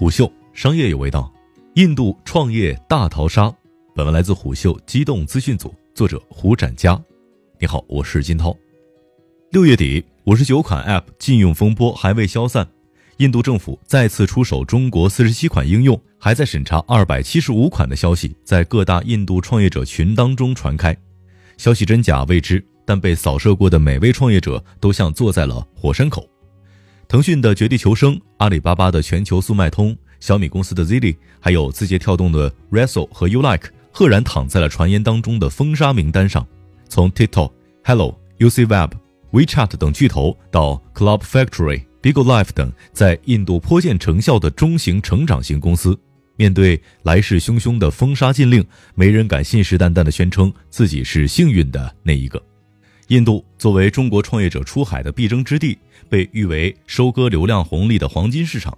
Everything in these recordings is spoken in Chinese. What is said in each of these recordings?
虎嗅商业有味道，印度创业大逃杀。本文来自虎嗅机动资讯组，作者胡展佳。你好，我是金涛。六月底，五十九款 App 禁用风波还未消散，印度政府再次出手中国四十七款应用，还在审查二百七十五款的消息，在各大印度创业者群当中传开。消息真假未知，但被扫射过的每位创业者都像坐在了火山口。腾讯的绝地求生，阿里巴巴的全球速卖通，小米公司的 Zili，还有字节跳动的 Resso 和 YouLike，赫然躺在了传言当中的封杀名单上。从 TikTok、Hello、UCWeb、WeChat 等巨头，到 Club Factory、Biglife 等在印度颇见成效的中型成长型公司，面对来势汹汹的封杀禁令，没人敢信誓旦旦地宣称自己是幸运的那一个。印度作为中国创业者出海的必争之地，被誉为收割流量红利的黄金市场。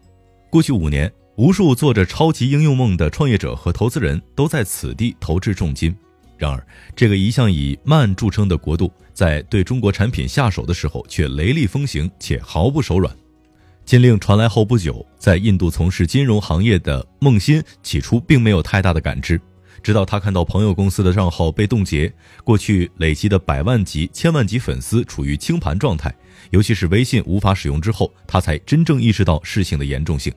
过去五年，无数做着超级应用梦的创业者和投资人都在此地投掷重金。然而，这个一向以慢著称的国度，在对中国产品下手的时候却雷厉风行，且毫不手软。禁令传来后不久，在印度从事金融行业的孟欣起初并没有太大的感知。直到他看到朋友公司的账号被冻结，过去累积的百万级、千万级粉丝处于清盘状态，尤其是微信无法使用之后，他才真正意识到事情的严重性。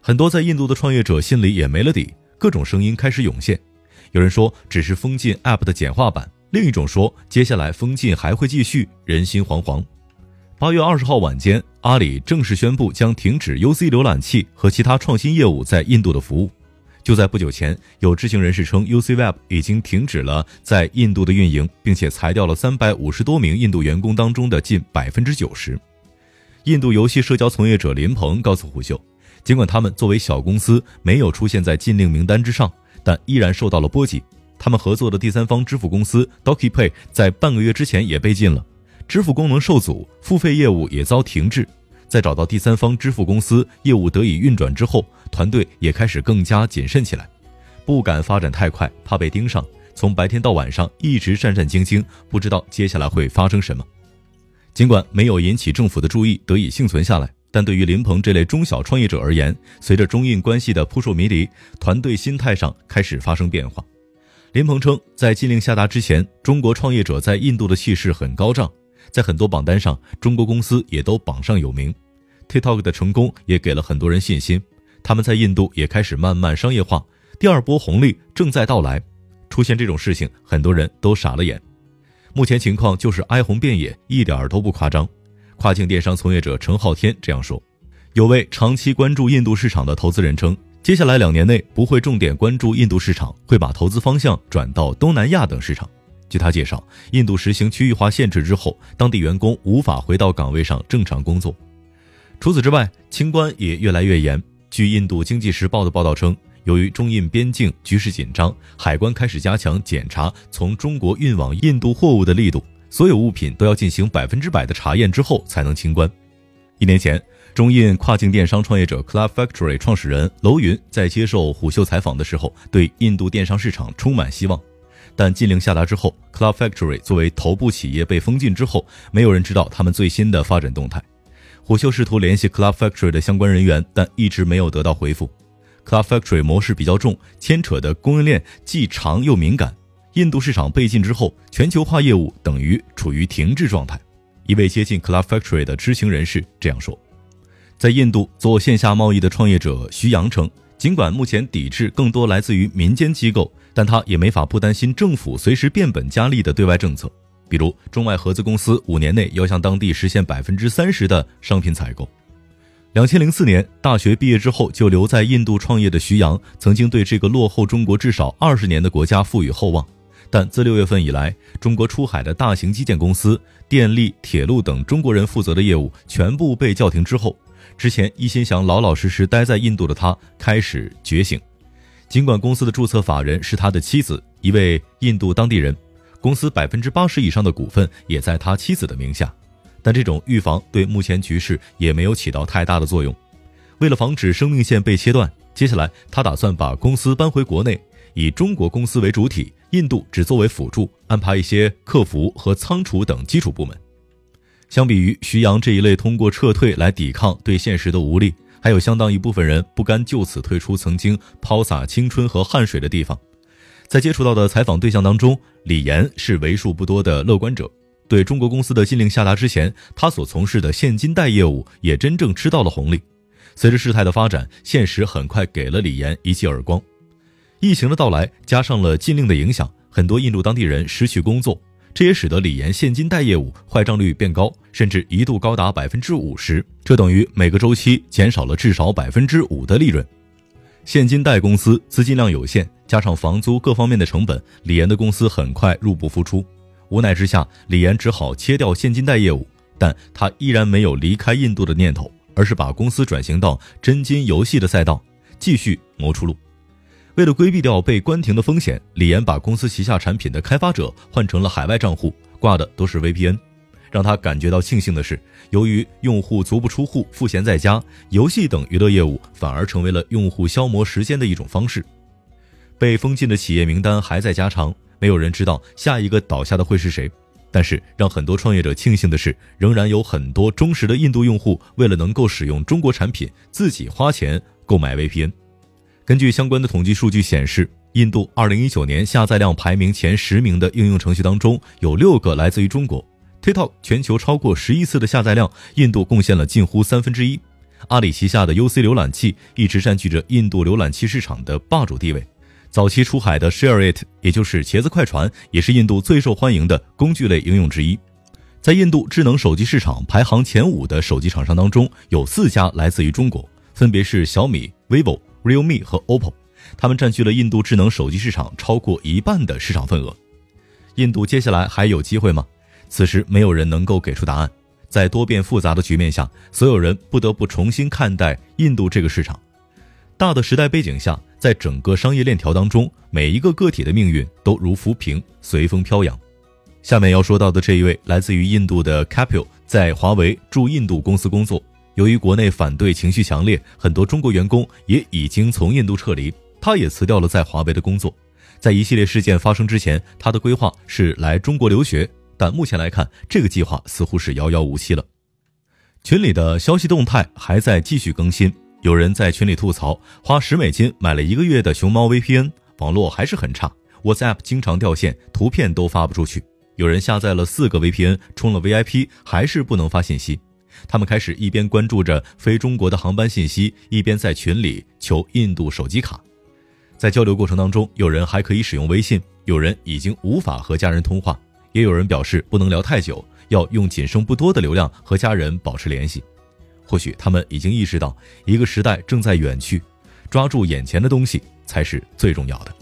很多在印度的创业者心里也没了底，各种声音开始涌现。有人说只是封禁 App 的简化版，另一种说接下来封禁还会继续，人心惶惶。八月二十号晚间，阿里正式宣布将停止 UC 浏览器和其他创新业务在印度的服务。就在不久前，有知情人士称，UCWeb 已经停止了在印度的运营，并且裁掉了三百五十多名印度员工当中的近百分之九十。印度游戏社交从业者林鹏告诉虎嗅，尽管他们作为小公司没有出现在禁令名单之上，但依然受到了波及。他们合作的第三方支付公司 DokiPay 在半个月之前也被禁了，支付功能受阻，付费业务也遭停滞。在找到第三方支付公司，业务得以运转之后，团队也开始更加谨慎起来，不敢发展太快，怕被盯上。从白天到晚上一直战战兢兢，不知道接下来会发生什么。尽管没有引起政府的注意，得以幸存下来，但对于林鹏这类中小创业者而言，随着中印关系的扑朔迷离，团队心态上开始发生变化。林鹏称，在禁令下达之前，中国创业者在印度的气势很高涨。在很多榜单上，中国公司也都榜上有名。TikTok 的成功也给了很多人信心，他们在印度也开始慢慢商业化，第二波红利正在到来。出现这种事情，很多人都傻了眼。目前情况就是哀鸿遍野，一点儿都不夸张。跨境电商从业者陈浩天这样说。有位长期关注印度市场的投资人称，接下来两年内不会重点关注印度市场，会把投资方向转到东南亚等市场。据他介绍，印度实行区域化限制之后，当地员工无法回到岗位上正常工作。除此之外，清关也越来越严。据印度经济时报的报道称，由于中印边境局势紧张，海关开始加强检查从中国运往印度货物的力度，所有物品都要进行百分之百的查验之后才能清关。一年前，中印跨境电商创业者 Club Factory 创始人楼云在接受虎嗅采访的时候，对印度电商市场充满希望。但禁令下达之后，Club Factory 作为头部企业被封禁之后，没有人知道他们最新的发展动态。虎嗅试图联系 Club Factory 的相关人员，但一直没有得到回复。Club Factory 模式比较重，牵扯的供应链既长又敏感。印度市场被禁之后，全球化业务等于处于停滞状态。一位接近 Club Factory 的知情人士这样说：“在印度做线下贸易的创业者徐阳称。”尽管目前抵制更多来自于民间机构，但他也没法不担心政府随时变本加厉的对外政策，比如中外合资公司五年内要向当地实现百分之三十的商品采购。两千零四年大学毕业之后就留在印度创业的徐阳，曾经对这个落后中国至少二十年的国家赋予厚望，但自六月份以来，中国出海的大型基建公司、电力、铁路等中国人负责的业务全部被叫停之后。之前一心想老老实实待在印度的他开始觉醒，尽管公司的注册法人是他的妻子，一位印度当地人，公司百分之八十以上的股份也在他妻子的名下，但这种预防对目前局势也没有起到太大的作用。为了防止生命线被切断，接下来他打算把公司搬回国内，以中国公司为主体，印度只作为辅助，安排一些客服和仓储等基础部门。相比于徐阳这一类通过撤退来抵抗对现实的无力，还有相当一部分人不甘就此退出曾经抛洒青春和汗水的地方。在接触到的采访对象当中，李岩是为数不多的乐观者。对中国公司的禁令下达之前，他所从事的现金贷业务也真正吃到了红利。随着事态的发展，现实很快给了李岩一记耳光。疫情的到来，加上了禁令的影响，很多印度当地人失去工作，这也使得李岩现金贷业务坏账率变高，甚至一度高达百分之五十。这等于每个周期减少了至少百分之五的利润。现金贷公司资金量有限，加上房租各方面的成本，李岩的公司很快入不敷出。无奈之下，李岩只好切掉现金贷业务，但他依然没有离开印度的念头，而是把公司转型到真金游戏的赛道，继续谋出路。为了规避掉被关停的风险，李岩把公司旗下产品的开发者换成了海外账户，挂的都是 VPN。让他感觉到庆幸的是，由于用户足不出户、赋闲在家，游戏等娱乐业务反而成为了用户消磨时间的一种方式。被封禁的企业名单还在加长。没有人知道下一个倒下的会是谁，但是让很多创业者庆幸的是，仍然有很多忠实的印度用户为了能够使用中国产品，自己花钱购买 VPN。根据相关的统计数据显示，印度2019年下载量排名前十名的应用程序当中，有六个来自于中国。TikTok 全球超过十亿次的下载量，印度贡献了近乎三分之一。阿里旗下的 UC 浏览器一直占据着印度浏览器市场的霸主地位。早期出海的 ShareIt，也就是茄子快传，也是印度最受欢迎的工具类应用之一。在印度智能手机市场排行前五的手机厂商当中，有四家来自于中国，分别是小米、vivo、realme 和 OPPO。他们占据了印度智能手机市场超过一半的市场份额。印度接下来还有机会吗？此时没有人能够给出答案。在多变复杂的局面下，所有人不得不重新看待印度这个市场。大的时代背景下，在整个商业链条当中，每一个个体的命运都如浮萍，随风飘扬。下面要说到的这一位来自于印度的 Capil，在华为驻印度公司工作。由于国内反对情绪强烈，很多中国员工也已经从印度撤离，他也辞掉了在华为的工作。在一系列事件发生之前，他的规划是来中国留学，但目前来看，这个计划似乎是遥遥无期了。群里的消息动态还在继续更新。有人在群里吐槽，花十美金买了一个月的熊猫 VPN，网络还是很差，WhatsApp 经常掉线，图片都发不出去。有人下载了四个 VPN，充了 VIP，还是不能发信息。他们开始一边关注着非中国的航班信息，一边在群里求印度手机卡。在交流过程当中，有人还可以使用微信，有人已经无法和家人通话，也有人表示不能聊太久，要用仅剩不多的流量和家人保持联系。或许他们已经意识到，一个时代正在远去，抓住眼前的东西才是最重要的。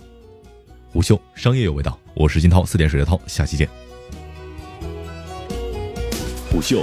虎嗅商业有味道，我是金涛，四点水的涛，下期见。虎嗅